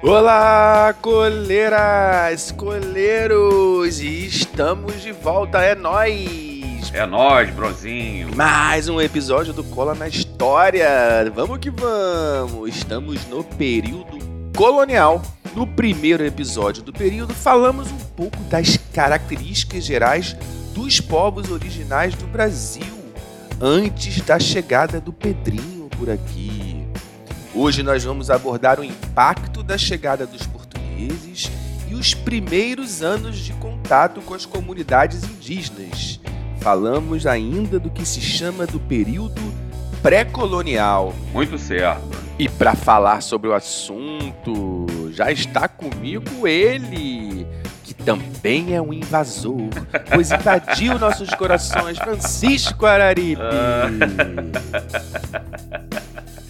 Olá, coleiras, coleiros! E estamos de volta, é nós. É nós, brozinho. Mais um episódio do Cola na História. Vamos que vamos. Estamos no período colonial. No primeiro episódio do período, falamos um pouco das características gerais dos povos originais do Brasil antes da chegada do Pedrinho por aqui. Hoje nós vamos abordar o impacto da chegada dos portugueses e os primeiros anos de contato com as comunidades indígenas. Falamos ainda do que se chama do período pré-colonial. Muito certo. E para falar sobre o assunto, já está comigo ele, que também é um invasor, pois invadiu nossos corações, Francisco Araripe.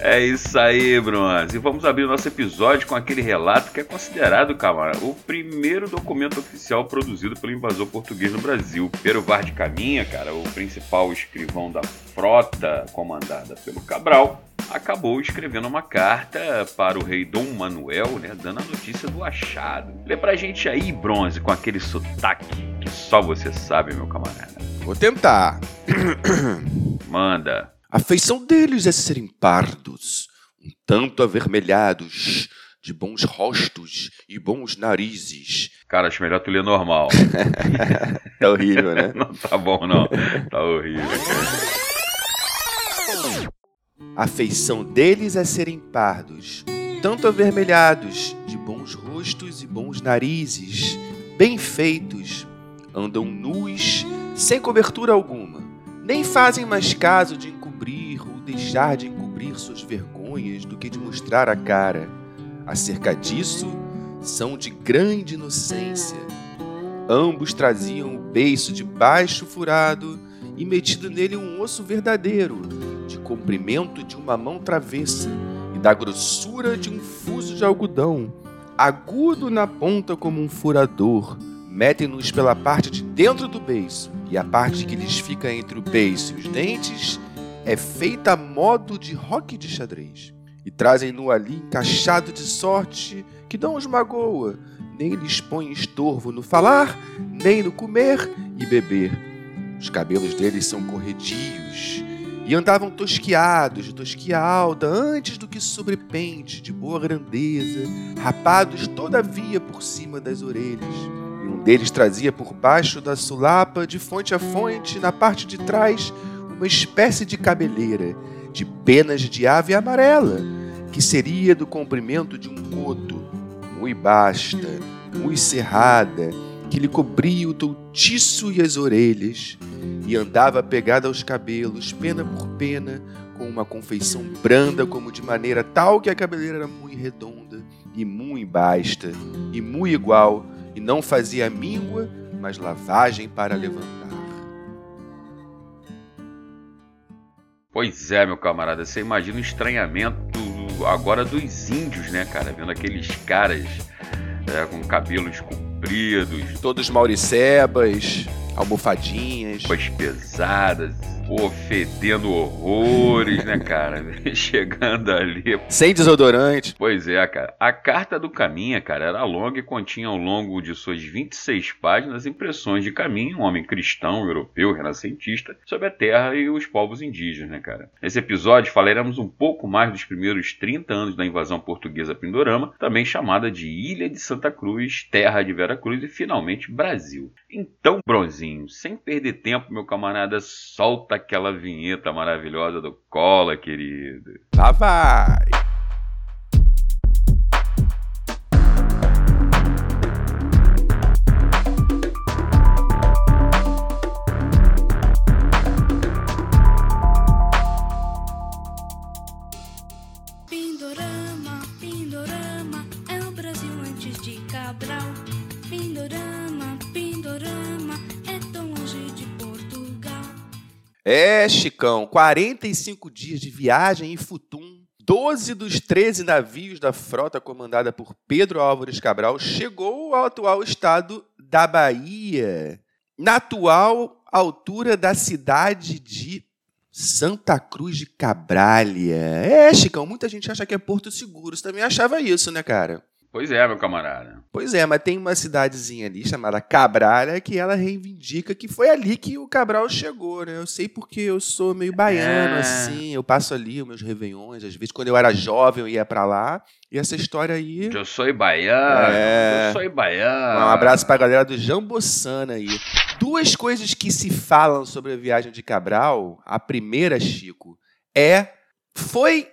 É isso aí, Bronze. E vamos abrir o nosso episódio com aquele relato que é considerado, camarada, o primeiro documento oficial produzido pelo invasor português no Brasil. Pero Var de Caminha, cara, o principal escrivão da frota comandada pelo Cabral, acabou escrevendo uma carta para o rei Dom Manuel, né, dando a notícia do achado. Lê pra gente aí, Bronze, com aquele sotaque que só você sabe, meu camarada. Vou tentar. Manda. A feição deles é serem pardos, um tanto avermelhados, de bons rostos e bons narizes. Cara, acho melhor tu ler normal. tá horrível, né? não tá bom, não. Tá horrível. A feição deles é serem pardos, tanto avermelhados, de bons rostos e bons narizes, bem feitos, andam nus, sem cobertura alguma, nem fazem mais caso de deixar de encobrir suas vergonhas do que de mostrar a cara. Acerca disso, são de grande inocência. Ambos traziam o beiço de baixo furado e metido nele um osso verdadeiro, de comprimento de uma mão travessa e da grossura de um fuso de algodão, agudo na ponta como um furador. Metem-nos pela parte de dentro do beiço, e a parte que lhes fica entre o beiço e os dentes é feita a modo de roque de xadrez. E trazem-no ali encaixado de sorte que não os magoa, nem lhes põe estorvo no falar, nem no comer e beber. Os cabelos deles são corredios e andavam tosquiados de tosquia alta antes do que sobrepente, de boa grandeza, rapados todavia por cima das orelhas. E um deles trazia por baixo da sulapa, de fonte a fonte, na parte de trás, uma espécie de cabeleira, de penas de ave amarela, que seria do comprimento de um coto, muito basta, muito cerrada, que lhe cobria o toutiço e as orelhas, e andava pegada aos cabelos, pena por pena, com uma confeição branda, como de maneira tal que a cabeleira era muito redonda, e muito basta, e muito igual, e não fazia míngua, mas lavagem para levantar. Pois é, meu camarada, você imagina o estranhamento agora dos índios, né, cara? Vendo aqueles caras é, com cabelos compridos, Todos mauricebas, almofadinhas. roupas pesadas, pô, fedendo horrores, né, cara? Chegando ali. Sem desodorante. Pois é, cara. A carta do Caminha, cara, era longa e continha ao longo de suas 26 páginas impressões de Caminha, um homem cristão, europeu, renascentista, sobre a terra e os povos indígenas, né, cara? Nesse episódio falaremos um pouco mais dos primeiros 30 anos da invasão portuguesa a Pindorama, também chamada de Ilha de Santa Cruz, terra de Vera Cruz e finalmente Brasil. Então, Bronzinho, sem perder tempo, meu camarada, solta aquela vinheta maravilhosa do Cola, querido. Lá vai. Chicão, 45 dias de viagem em Futum. 12 dos 13 navios da frota comandada por Pedro Álvares Cabral chegou ao atual estado da Bahia, na atual altura da cidade de Santa Cruz de Cabralha. É, Chicão, muita gente acha que é Porto Seguro. Você também achava isso, né, cara? Pois é, meu camarada. Pois é, mas tem uma cidadezinha ali chamada Cabralha que ela reivindica que foi ali que o Cabral chegou, né? Eu sei porque eu sou meio baiano, É. assim. Eu passo ali os meus réveillões, às vezes, quando eu era jovem, eu ia pra lá. E essa história aí. Eu sou baiano. É. Eu sou baiano. Um abraço pra galera do Jambossana aí. Duas coisas que se falam sobre a viagem de Cabral. A primeira, Chico, é. Foi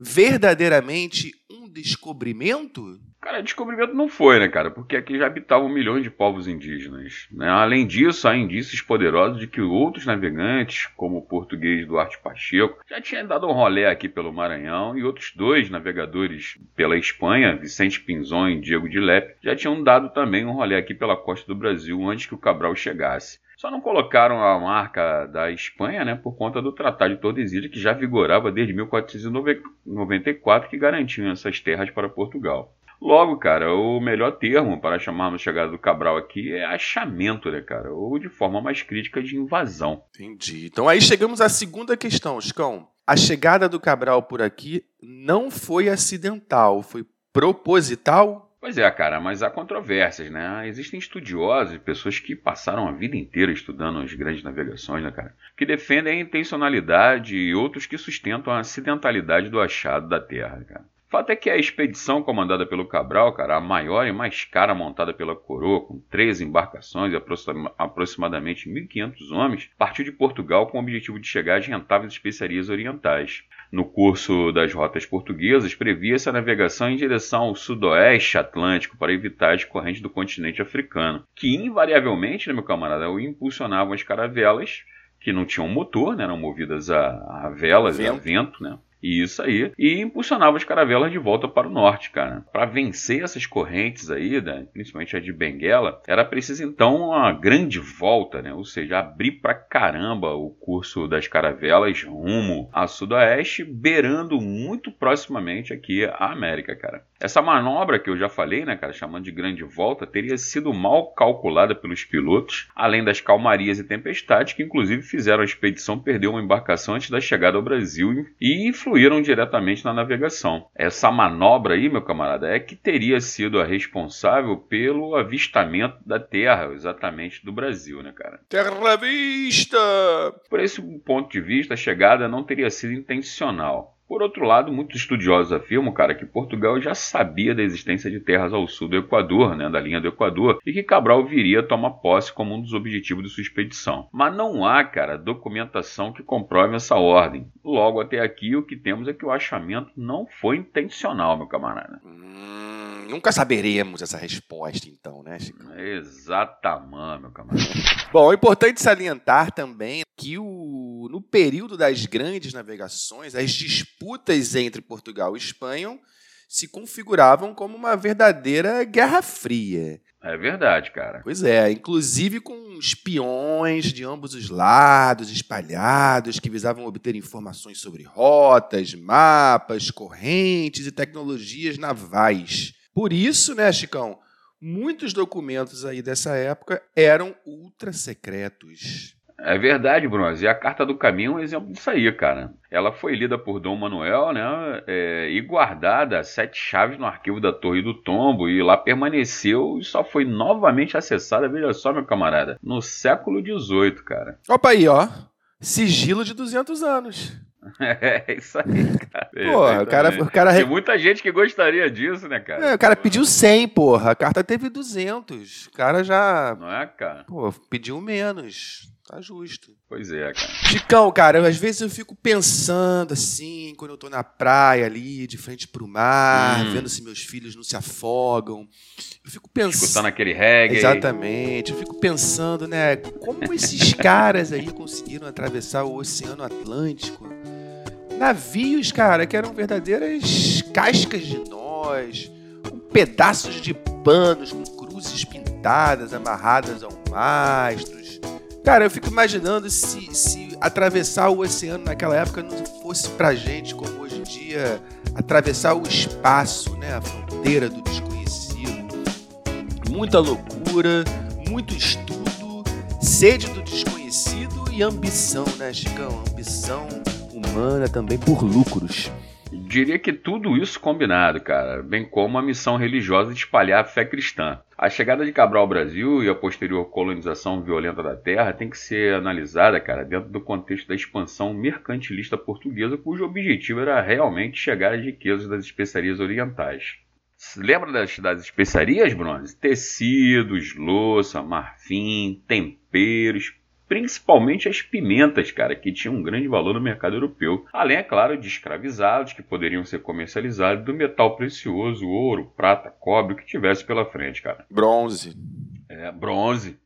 verdadeiramente um descobrimento? Cara, descobrimento não foi, né, cara? Porque aqui já habitavam milhões de povos indígenas. Né? Além disso, há indícios poderosos de que outros navegantes, como o português Duarte Pacheco, já tinham dado um rolê aqui pelo Maranhão e outros dois navegadores pela Espanha, Vicente Pinzon e Diego de Lepe, já tinham dado também um rolê aqui pela costa do Brasil antes que o Cabral chegasse. Só não colocaram a marca da Espanha, né, por conta do Tratado de Tordesilhas, que já vigorava desde 1494, que garantia essas terras para Portugal. Logo, cara, o melhor termo para chamarmos a chegada do Cabral aqui é achamento, né, cara? Ou de forma mais crítica de invasão. Entendi. Então aí chegamos à segunda questão, Chicão. A chegada do Cabral por aqui não foi acidental, foi proposital? Pois é, cara, mas há controvérsias, né? Existem estudiosos e pessoas que passaram a vida inteira estudando as grandes navegações, né, cara? Que defendem a intencionalidade e outros que sustentam a acidentalidade do achado da Terra, cara. Fato é que a expedição comandada pelo Cabral, cara, a maior e mais cara montada pela coroa, com três embarcações e aproxima- aproximadamente 1.500 homens, partiu de Portugal com o objetivo de chegar às rentáveis especiarias orientais. No curso das rotas portuguesas, previa-se a navegação em direção ao sudoeste atlântico para evitar as correntes do continente africano, que invariavelmente, né, meu camarada, impulsionavam as caravelas, que não tinham motor, né, eram movidas a, a velas, a Vento. vento, né? Isso aí. E impulsionava as caravelas de volta para o norte, cara. Para vencer essas correntes aí, né, principalmente a de Benguela, era preciso então uma grande volta, né? Ou seja, abrir pra caramba o curso das caravelas rumo a sudoeste, beirando muito proximamente aqui a América, cara. Essa manobra que eu já falei, né, cara, chamando de grande volta, teria sido mal calculada pelos pilotos, além das calmarias e tempestades que inclusive fizeram a expedição perder uma embarcação antes da chegada ao Brasil e influíram diretamente na navegação. Essa manobra aí, meu camarada, é que teria sido a responsável pelo avistamento da Terra, exatamente do Brasil, né, cara? Terra vista! Por esse ponto de vista, a chegada não teria sido intencional. Por outro lado, muitos estudiosos afirmam, cara, que Portugal já sabia da existência de terras ao sul do Equador, né, da linha do Equador, e que Cabral viria a tomar posse como um dos objetivos de sua expedição. Mas não há, cara, documentação que comprove essa ordem. Logo, até aqui, o que temos é que o achamento não foi intencional, meu camarada. Hum, nunca saberemos essa resposta, então, né, Chico? Exatamente, meu camarada. Bom, é importante salientar também que o, no período das grandes navegações, as disputas entre Portugal e Espanha se configuravam como uma verdadeira guerra fria. É verdade, cara. Pois é, inclusive com espiões de ambos os lados espalhados que visavam obter informações sobre rotas, mapas, correntes e tecnologias navais. Por isso, né, Chicão, muitos documentos aí dessa época eram ultra secretos. É verdade, Bronze. E a Carta do Caminho é um exemplo disso aí, cara. Ela foi lida por Dom Manuel, né? é, e guardada sete chaves no arquivo da Torre do Tombo. E lá permaneceu e só foi novamente acessada, veja só, meu camarada, no século XVIII, cara. Opa aí, ó. Sigilo de 200 anos. É isso aí, cara. Porra, o cara, o cara, Tem muita gente que gostaria disso, né, cara? é, o cara pediu 100, porra. A carta teve 200. O cara já, Não é, cara? pô, pediu menos. Tá justo. Pois é, cara. Chicão, cara, eu, às vezes eu fico pensando assim, quando eu tô na praia ali, de frente pro mar, Hum. vendo se meus filhos não se afogam. Eu fico pensando. Escutando aquele reggae. Exatamente. Eu fico pensando, né, como esses caras aí conseguiram atravessar o Oceano Atlântico. Navios, cara, que eram verdadeiras cascas de nós, com pedaços de panos, com cruzes pintadas amarradas ao mastros. Cara, eu fico imaginando se, se atravessar o oceano naquela época não fosse pra gente, como hoje em dia, atravessar o espaço, né, a fronteira do desconhecido. Muita loucura, muito estudo, sede do desconhecido e ambição, né, Chicão? Ambição humana também por lucros. Diria que tudo isso combinado, cara, bem como a missão religiosa de espalhar a fé cristã. A chegada de Cabral ao Brasil e a posterior colonização violenta da terra tem que ser analisada, cara, dentro do contexto da expansão mercantilista portuguesa, cujo objetivo era realmente chegar às riquezas das especiarias orientais. Lembra das, das especiarias, Bronze? Tecidos, louça, marfim, temperos, principalmente as pimentas, cara, que tinham um grande valor no mercado europeu. Além, é claro, de escravizados que poderiam ser comercializados do metal precioso, ouro, prata, cobre, o que tivesse pela frente, cara. Bronze. É, bronze.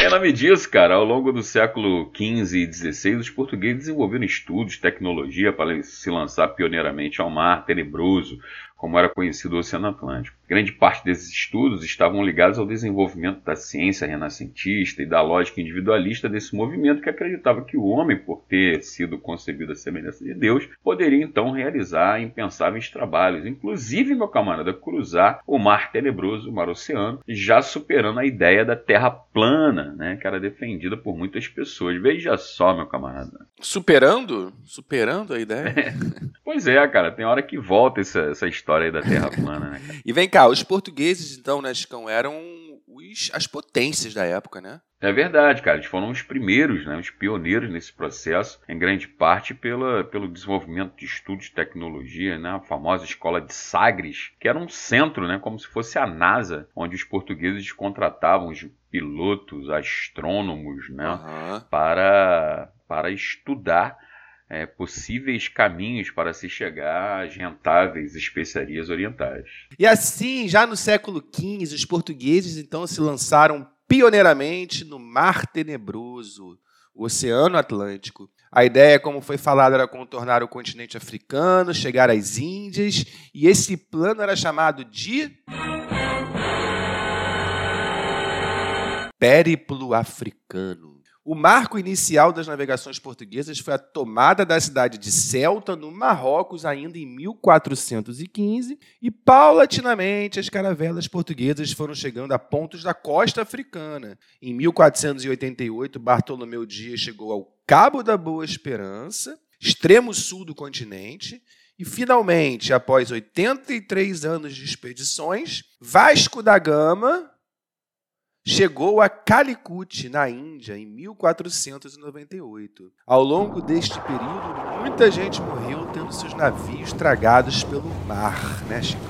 em nome disso, cara, ao longo do século XV e XVI, os portugueses desenvolveram estudos, tecnologia para se lançar pioneiramente ao mar tenebroso, como era conhecido o Oceano Atlântico. Grande parte desses estudos estavam ligados ao desenvolvimento da ciência renascentista e da lógica individualista desse movimento que acreditava que o homem, por ter sido concebido à semelhança de Deus, poderia então realizar impensáveis trabalhos, inclusive, meu camarada, cruzar o mar tenebroso, o mar oceano, já superando a ideia da Terra plana, né, que era defendida por muitas pessoas. Veja só, meu camarada. Superando? Superando a ideia? pois é, cara, tem hora que volta essa, essa história história aí da Terra plana, né, cara? E vem cá, os portugueses, então, né, Chicão, eram os, as potências da época, né? É verdade, cara. Eles foram os primeiros, né, os pioneiros nesse processo, em grande parte pela, pelo desenvolvimento de estudos de tecnologia, né, a famosa escola de Sagres, que era um centro, né, como se fosse a NASA, onde os portugueses contratavam os pilotos, astrônomos, né, uhum. para, para estudar é, possíveis caminhos para se chegar às rentáveis especiarias orientais. E assim, já no século XV, os portugueses então se lançaram pioneiramente no Mar Tenebroso, o Oceano Atlântico. A ideia, como foi falado, era contornar o continente africano, chegar às Índias, e esse plano era chamado de. Périplo Africano. O marco inicial das navegações portuguesas foi a tomada da cidade de Celta, no Marrocos, ainda em 1415, e paulatinamente as caravelas portuguesas foram chegando a pontos da costa africana. Em 1488, Bartolomeu Dias chegou ao Cabo da Boa Esperança, extremo sul do continente, e finalmente, após 83 anos de expedições, Vasco da Gama chegou a Calicut, na Índia, em 1498. Ao longo deste período, muita gente morreu tendo seus navios tragados pelo mar, né, Chico?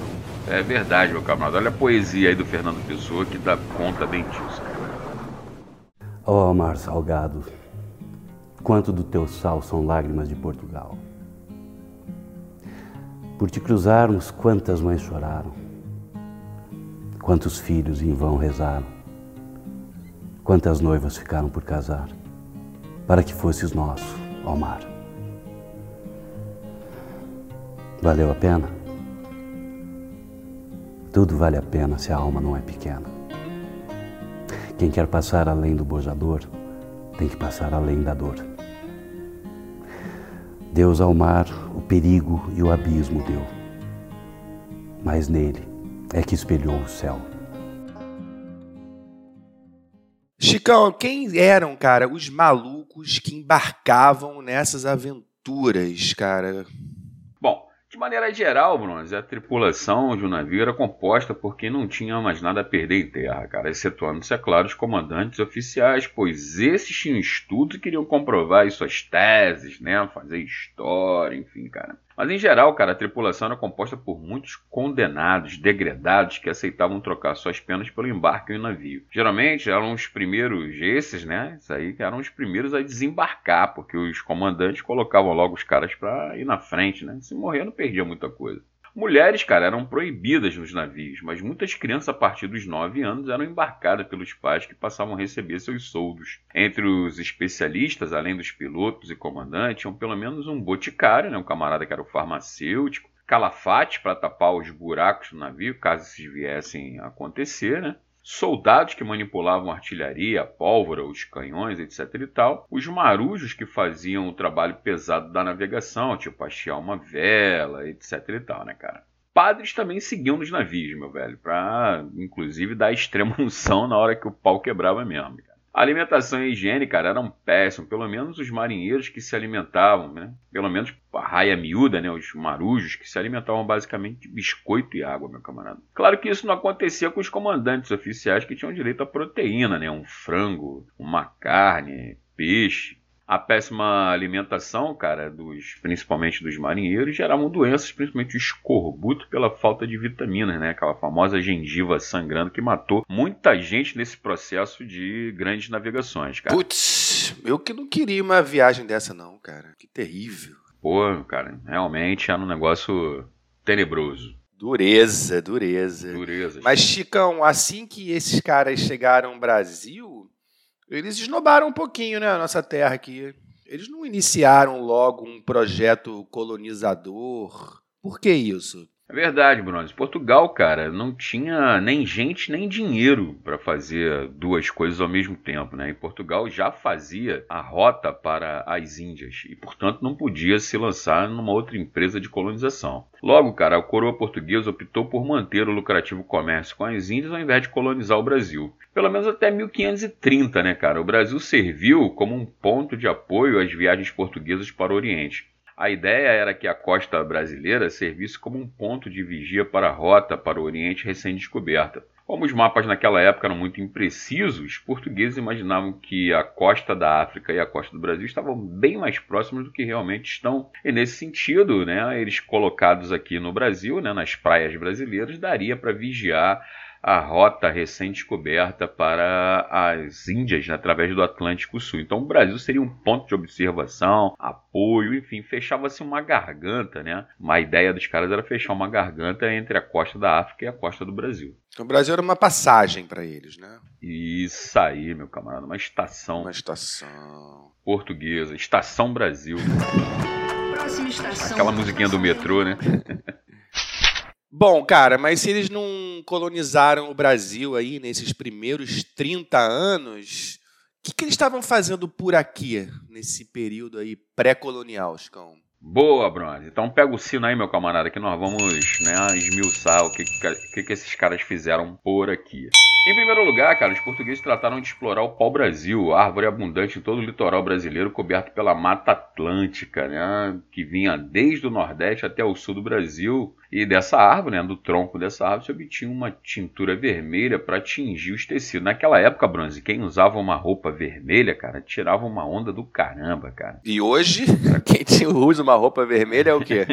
É verdade, meu camarada. Olha a poesia aí do Fernando Pessoa que dá conta bem disso. Oh, mar salgado, quanto do teu sal são lágrimas de Portugal. Por te cruzarmos, quantas mães choraram, quantos filhos em vão rezaram Quantas noivas ficaram por casar, para que fosses nosso, ó mar. Valeu a pena? Tudo vale a pena se a alma não é pequena. Quem quer passar além do bojador, tem que passar além da dor. Deus ao mar o perigo e o abismo deu, mas nele é que espelhou o céu. Chicão, quem eram, cara, os malucos que embarcavam nessas aventuras, cara? Bom, de maneira geral, Bronze, a tripulação de um navio era composta por quem não tinha mais nada a perder em terra, cara, excetuando-se, é claro, os comandantes oficiais, pois esses tinham estudos e queriam comprovar suas teses, né, fazer história, enfim, cara. Mas em geral, cara, a tripulação era composta por muitos condenados, degredados, que aceitavam trocar suas penas pelo embarque em um navio. Geralmente eram os primeiros, esses, né? Isso aí eram os primeiros a desembarcar, porque os comandantes colocavam logo os caras para ir na frente, né? Se morrer, não perdia muita coisa. Mulheres, cara, eram proibidas nos navios, mas muitas crianças a partir dos 9 anos eram embarcadas pelos pais que passavam a receber seus soldos. Entre os especialistas, além dos pilotos e comandantes, tinham pelo menos um boticário, né, um camarada que era o farmacêutico, calafate para tapar os buracos do navio, caso esses viessem a acontecer, né? Soldados que manipulavam artilharia, pólvora, os canhões, etc e tal, os marujos que faziam o trabalho pesado da navegação, tipo hastear uma vela, etc e tal, né, cara? Padres também seguiam nos navios, meu velho, pra inclusive dar extrema unção na hora que o pau quebrava mesmo. Cara. A alimentação e a higiene, cara, eram péssimos. Pelo menos os marinheiros que se alimentavam, né? Pelo menos raia miúda, né? Os marujos que se alimentavam basicamente de biscoito e água, meu camarada. Claro que isso não acontecia com os comandantes oficiais que tinham direito à proteína, né? Um frango, uma carne, peixe. A péssima alimentação, cara, dos, principalmente dos marinheiros, geravam doenças, principalmente o escorbuto pela falta de vitaminas, né? Aquela famosa gengiva sangrando que matou muita gente nesse processo de grandes navegações, cara. Putz, eu que não queria uma viagem dessa não, cara. Que terrível. Pô, cara, realmente era um negócio tenebroso. Dureza, dureza. Dureza. Mas, Chicão, assim que esses caras chegaram ao Brasil, eles esnobaram um pouquinho, né, a nossa terra aqui. Eles não iniciaram logo um projeto colonizador. Por que isso? É verdade, Bruno. Portugal, cara, não tinha nem gente nem dinheiro para fazer duas coisas ao mesmo tempo, né? E Portugal já fazia a rota para as Índias e, portanto, não podia se lançar numa outra empresa de colonização. Logo, cara, a coroa portuguesa optou por manter o lucrativo comércio com as Índias ao invés de colonizar o Brasil. Pelo menos até 1530, né, cara? O Brasil serviu como um ponto de apoio às viagens portuguesas para o Oriente. A ideia era que a costa brasileira servisse como um ponto de vigia para a rota para o Oriente recém-descoberta. Como os mapas naquela época eram muito imprecisos, os portugueses imaginavam que a costa da África e a costa do Brasil estavam bem mais próximas do que realmente estão. E nesse sentido, né, eles colocados aqui no Brasil, né, nas praias brasileiras, daria para vigiar a rota recém-descoberta para as Índias né, através do Atlântico Sul. Então o Brasil seria um ponto de observação, apoio, enfim, fechava-se uma garganta, né? Uma ideia dos caras era fechar uma garganta entre a costa da África e a costa do Brasil. Então o Brasil era uma passagem para eles, né? Isso aí, meu camarada, uma estação. Uma estação portuguesa, Estação Brasil. Próxima estação. Aquela musiquinha do metrô, né? Bom, cara, mas se eles não colonizaram o Brasil aí nesses primeiros 30 anos, o que, que eles estavam fazendo por aqui, nesse período aí pré-colonial, Chicão? Boa, Bronze. Então pega o sino aí, meu camarada, que nós vamos né, esmiuçar o que, que, que esses caras fizeram por aqui. Em primeiro lugar, cara, os portugueses trataram de explorar o pau-brasil, árvore abundante em todo o litoral brasileiro, coberto pela Mata Atlântica, né, que vinha desde o Nordeste até o sul do Brasil e dessa árvore, né, do tronco dessa árvore, se obtinha uma tintura vermelha para tingir os tecidos. Naquela época, Bronze, quem usava uma roupa vermelha, cara, tirava uma onda do caramba, cara. E hoje, quem usa uma roupa vermelha é o quê?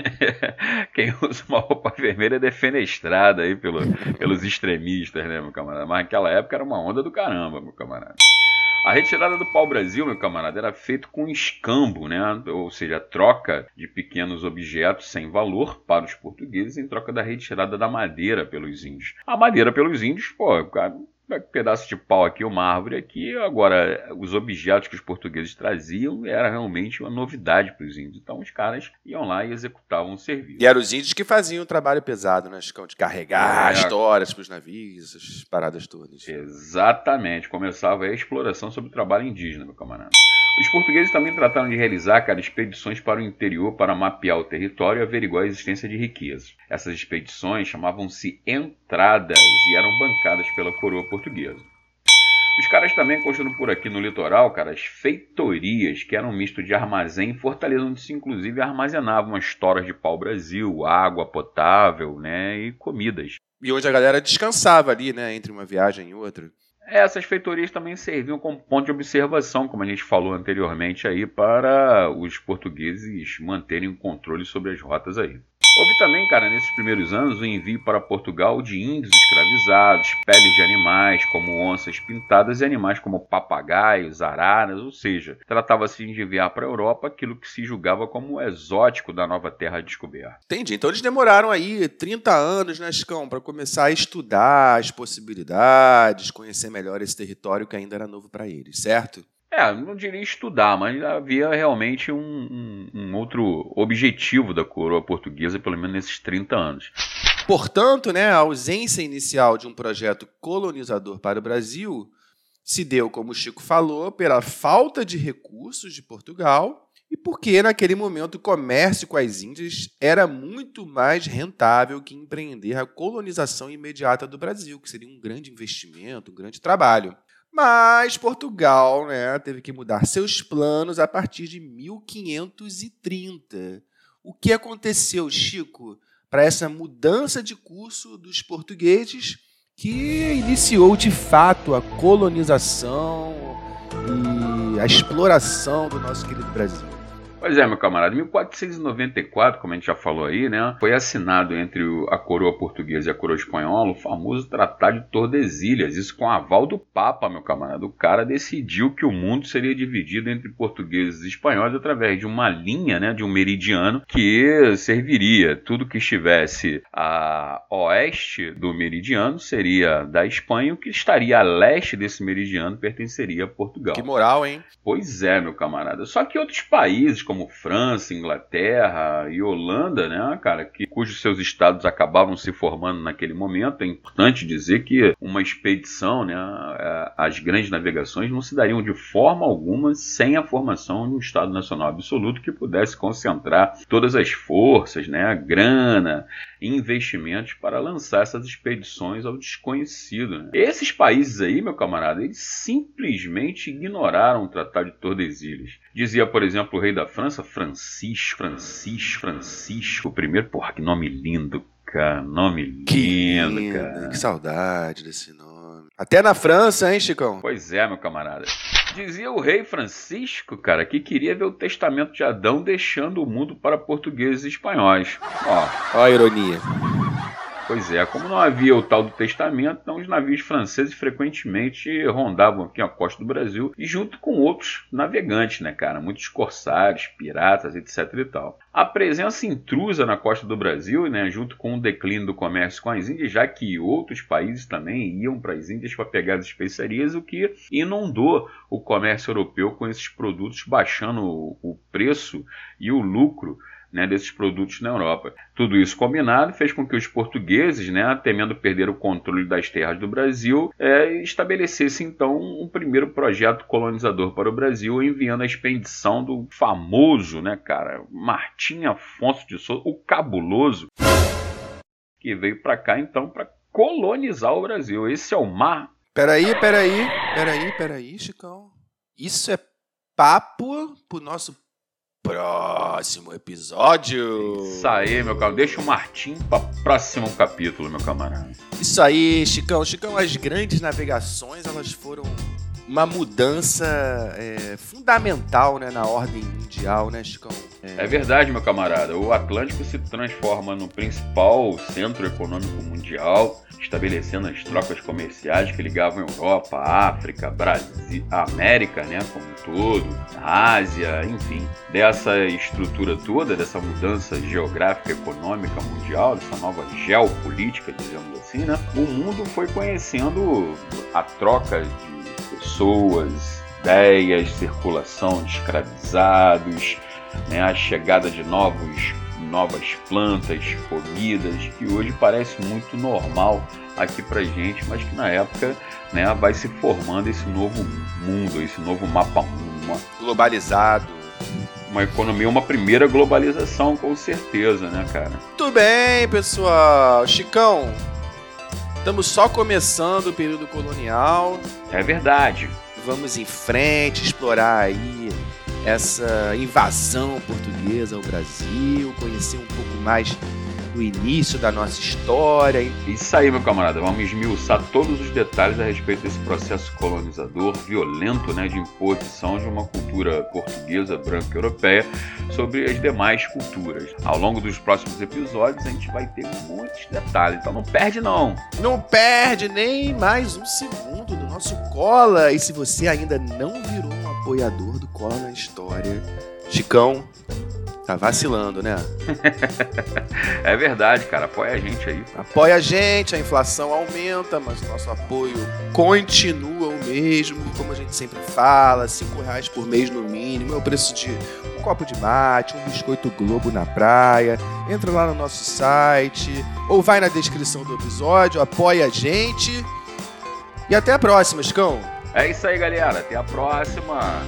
quem usa uma roupa vermelha é defenestrada aí pelo, pelos extremistas, né, meu camarada? Mas naquela época era uma onda do caramba, meu camarada. A retirada do pau-brasil, meu camarada, era feito com escambo, né? ou seja, troca de pequenos objetos sem valor para os portugueses em troca da retirada da madeira pelos índios. A madeira pelos índios, pô, cara, um pedaço de pau aqui, uma árvore aqui. Agora, os objetos que os portugueses traziam era realmente uma novidade para os índios. Então, os caras iam lá e executavam o serviço. E eram os índios que faziam o trabalho pesado, né, Chicão? De carregar é. histórias para os navios, essas paradas todas. Exatamente. Começava a exploração sobre o trabalho indígena, meu camarada. Os portugueses também trataram de realizar cara, expedições para o interior para mapear o território e averiguar a existência de riquezas. Essas expedições chamavam-se entradas e eram bancadas pela coroa portuguesa. Os caras também construíram por aqui no litoral, cara, as feitorias, que eram um misto de armazém e fortaleza, onde se inclusive armazenavam as toras de pau-brasil, água potável, né, e comidas. E onde a galera descansava ali, né, entre uma viagem e outra. Essas feitorias também serviam como ponto de observação, como a gente falou anteriormente aí, para os portugueses manterem o controle sobre as rotas aí. Houve também, cara, nesses primeiros anos, o envio para Portugal de índios escravizados, peles de animais como onças pintadas e animais como papagaios, araras, ou seja, tratava-se de enviar para a Europa aquilo que se julgava como exótico da nova terra descoberta. Entendi. Então eles demoraram aí 30 anos, né, Chicão, para começar a estudar as possibilidades, conhecer melhor esse território que ainda era novo para eles, certo? É, não diria estudar, mas havia realmente um, um, um, outro objetivo da coroa portuguesa, pelo menos nesses 30 anos. Portanto, né, a ausência inicial de um projeto colonizador para o Brasil se deu, como o Chico falou, pela falta de recursos de Portugal e porque, naquele momento, o comércio com as Índias era muito mais rentável que empreender a colonização imediata do Brasil, que seria um grande investimento, um grande trabalho. Mas Portugal né, teve que mudar seus planos a partir de 1530. O que aconteceu, Chico, para essa mudança de curso dos portugueses que iniciou de fato a colonização e a exploração do nosso querido Brasil? Pois é, meu camarada, em 1494, como a gente já falou aí, né, foi assinado entre a coroa portuguesa e a coroa espanhola o famoso Tratado de Tordesilhas, isso com aval do Papa, meu camarada. O cara decidiu que o mundo seria dividido entre portugueses e espanhóis através de uma linha, né, de um meridiano que serviria tudo que estivesse a oeste do meridiano seria da Espanha, o que estaria a leste desse meridiano pertenceria a Portugal. Que moral, hein? Pois é, meu camarada. Só que outros países, como como França, Inglaterra e Holanda, né, cara, que, cujos seus estados acabavam se formando naquele momento. É importante dizer que uma expedição, né, é, as grandes navegações não se dariam de forma alguma sem a formação de um Estado Nacional absoluto que pudesse concentrar todas as forças, né, grana, investimentos para lançar essas expedições ao desconhecido. Né? Esses países aí, meu camarada, eles simplesmente ignoraram o Tratado de Tordesilhas. Dizia, por exemplo, o rei da França, Francisco, Francisco, Francisco, o primeiro, porra, que nome lindo, cara, nome lindo, que lindo cara. Que saudade desse nome. Até na França, hein, Chicão? Pois é, meu camarada. Dizia o rei Francisco, cara, que queria ver o testamento de Adão deixando o mundo para portugueses e espanhóis. Ó, ó a ironia. Pois é, como não havia o tal do testamento, então os navios franceses frequentemente rondavam aqui a costa do Brasil e junto com outros navegantes, né, cara? Muitos corsários, piratas, etc e tal. A presença intrusa na costa do Brasil, né, junto com o declínio do comércio com as Índias, já que outros países também iam para as Índias para pegar as especiarias, o que inundou o comércio europeu com esses produtos, baixando o preço e o lucro né, desses produtos na Europa. Tudo isso combinado fez com que os portugueses, né, temendo perder o controle das terras do Brasil, é, estabelecessem então um primeiro projeto colonizador para o Brasil, enviando a expedição do famoso, né, cara, Martim Afonso de Souza, o cabuloso, que veio para cá então para colonizar o Brasil. Esse é o mar. Peraí, peraí, peraí, peraí, Chicão. Isso é papo pro nosso próximo episódio. Isso aí, meu camarada. Deixa o Martim para próximo capítulo, meu camarada. Isso aí, Chicão. Chicão, as grandes navegações, elas foram uma mudança é, fundamental né, na ordem mundial, né, Chicão? É... é... verdade, meu camarada. O Atlântico se transforma no principal centro econômico mundial, estabelecendo as trocas comerciais que ligavam Europa, África, Brasil, América, né, como um todo, Ásia, enfim. Dessa estrutura toda, dessa mudança geográfica econômica mundial, dessa nova geopolítica, dizemos assim, né, o mundo foi conhecendo a troca de pessoas, ideias, circulação de escravizados, né, a chegada de novos, novas plantas, comidas, que hoje parece muito normal aqui pra gente, mas que na época né, vai se formando esse novo mundo, esse novo mapa globalizado. Uma economia, uma primeira globalização, com certeza, né, cara? Tudo bem, pessoal. Chicão, Estamos só começando o período colonial. É verdade. Vamos em frente, explorar aí essa invasão portuguesa ao Brasil, conhecer um pouco mais o início da nossa história. Isso aí, meu camarada. Vamos esmiuçar todos os detalhes a respeito desse processo colonizador violento né, de imposição de uma cultura portuguesa, branca europeia sobre as demais culturas. Ao longo dos próximos episódios, a gente vai ter muitos detalhes, então não perde não. Não perde nem mais um segundo do nosso Cola. E se você ainda não virou um apoiador do Cola na História, Chicão, Tá vacilando, né? é verdade, cara. Apoia a gente aí. Apoia a gente, a inflação aumenta, mas o nosso apoio continua o mesmo, como a gente sempre fala, cinco reais por mês no mínimo, é o preço de um copo de mate, um biscoito Globo na praia. Entra lá no nosso site ou vai na descrição do episódio, apoia a gente. E até a próxima, Escão. É isso aí, galera. Até a próxima.